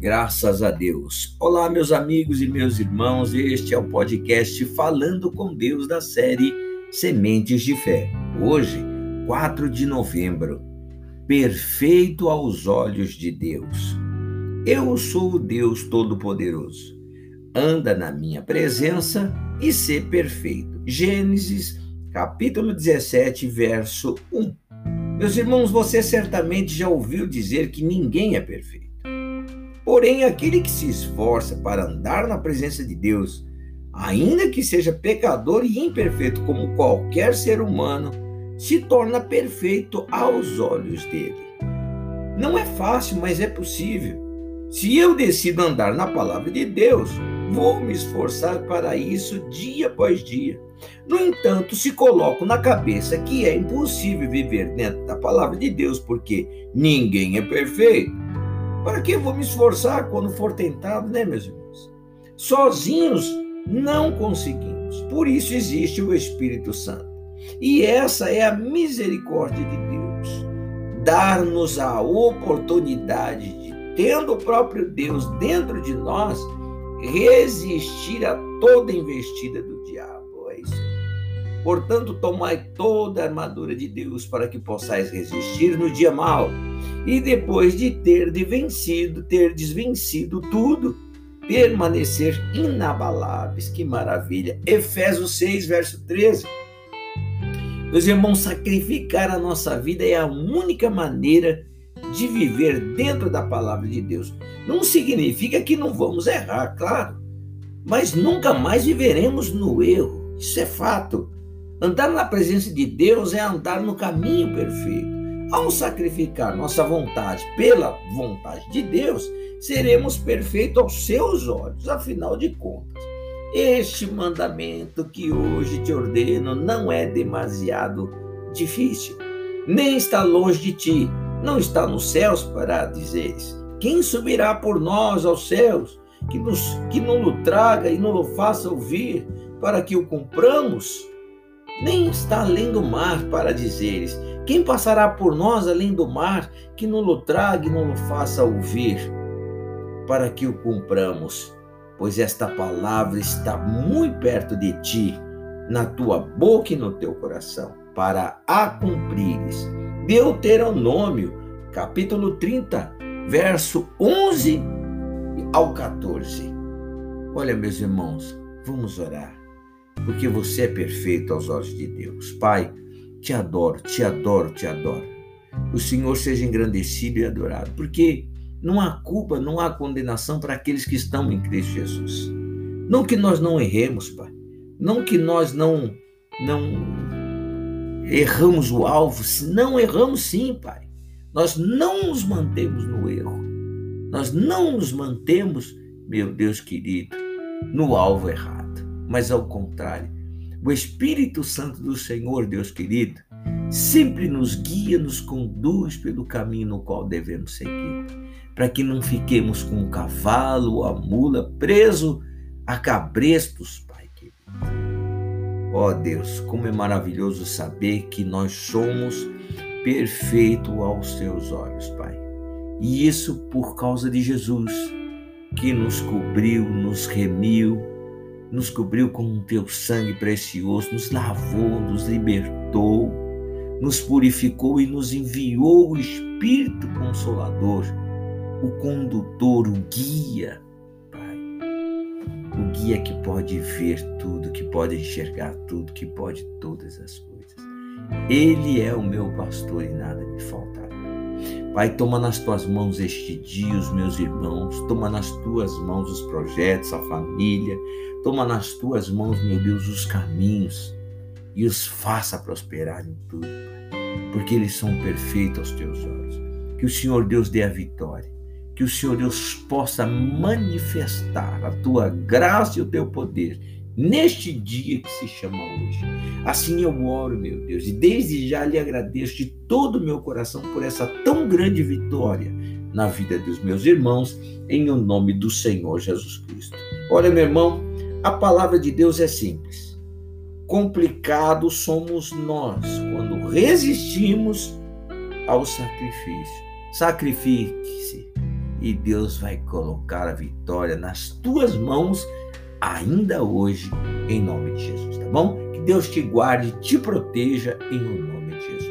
Graças a Deus. Olá, meus amigos e meus irmãos. Este é o podcast Falando com Deus da série Sementes de Fé. Hoje, 4 de novembro. Perfeito aos olhos de Deus. Eu sou o Deus Todo-Poderoso. Anda na minha presença e ser perfeito. Gênesis, capítulo 17, verso 1. Meus irmãos, você certamente já ouviu dizer que ninguém é perfeito. Porém, aquele que se esforça para andar na presença de Deus, ainda que seja pecador e imperfeito como qualquer ser humano, se torna perfeito aos olhos dele. Não é fácil, mas é possível. Se eu decido andar na palavra de Deus, vou me esforçar para isso dia após dia. No entanto, se coloco na cabeça que é impossível viver dentro da palavra de Deus porque ninguém é perfeito, para que vou me esforçar quando for tentado, né, meus irmãos? Sozinhos não conseguimos. Por isso existe o Espírito Santo. E essa é a misericórdia de Deus. Dar-nos a oportunidade de, tendo o próprio Deus dentro de nós, resistir a toda investida do diabo. É isso aí. Portanto, tomai toda a armadura de Deus para que possais resistir no dia mau e depois de ter de vencido, ter desvencido tudo, permanecer inabaláveis. Que maravilha! Efésios 6, verso 13. Meus irmãos, sacrificar a nossa vida é a única maneira de viver dentro da palavra de Deus. Não significa que não vamos errar, claro, mas nunca mais viveremos no erro. Isso é fato. Andar na presença de Deus é andar no caminho perfeito. Ao sacrificar nossa vontade pela vontade de Deus, seremos perfeitos aos seus olhos, afinal de contas. Este mandamento que hoje te ordeno não é demasiado difícil, nem está longe de ti, não está nos céus para dizeres: Quem subirá por nós aos céus, que, nos, que não o traga e não o faça ouvir, para que o cumpramos? Nem está além do mar para dizeres: quem passará por nós além do mar, que não o traga e não o faça ouvir, para que o cumpramos? Pois esta palavra está muito perto de ti, na tua boca e no teu coração, para a cumprires. Deuteronômio, capítulo 30, verso 11 ao 14. Olha, meus irmãos, vamos orar, porque você é perfeito aos olhos de Deus. Pai, te adoro, te adoro, te adoro. O Senhor seja engrandecido e adorado, porque não há culpa, não há condenação para aqueles que estão em Cristo Jesus. Não que nós não erremos, Pai. Não que nós não não erramos o alvo, não erramos sim, Pai. Nós não nos mantemos no erro. Nós não nos mantemos, meu Deus querido, no alvo errado, mas ao contrário, o Espírito Santo do Senhor, Deus querido, sempre nos guia, nos conduz pelo caminho no qual devemos seguir, para que não fiquemos com o cavalo ou a mula preso a cabrestos, Pai querido. Ó oh Deus, como é maravilhoso saber que nós somos perfeitos aos teus olhos, Pai. E isso por causa de Jesus, que nos cobriu, nos remiu, nos cobriu com o teu sangue precioso, nos lavou, nos libertou, nos purificou e nos enviou o Espírito Consolador, o condutor, o guia, Pai. O guia que pode ver tudo, que pode enxergar tudo, que pode todas as coisas. Ele é o meu pastor e nada me faltará. Pai, toma nas tuas mãos este dia os meus irmãos, toma nas tuas mãos os projetos, a família, toma nas tuas mãos, meu Deus, os caminhos. E os faça prosperar em tudo, porque eles são perfeitos aos teus olhos. Que o Senhor Deus dê a vitória, que o Senhor Deus possa manifestar a tua graça e o teu poder neste dia que se chama hoje. Assim eu oro, meu Deus, e desde já lhe agradeço de todo o meu coração por essa tão grande vitória na vida dos meus irmãos, em o nome do Senhor Jesus Cristo. Olha, meu irmão, a palavra de Deus é simples. Complicado somos nós quando resistimos ao sacrifício. Sacrifique-se. e Deus vai colocar a vitória nas tuas mãos ainda hoje, em nome de Jesus, tá bom? Que Deus te guarde, te proteja em nome de Jesus.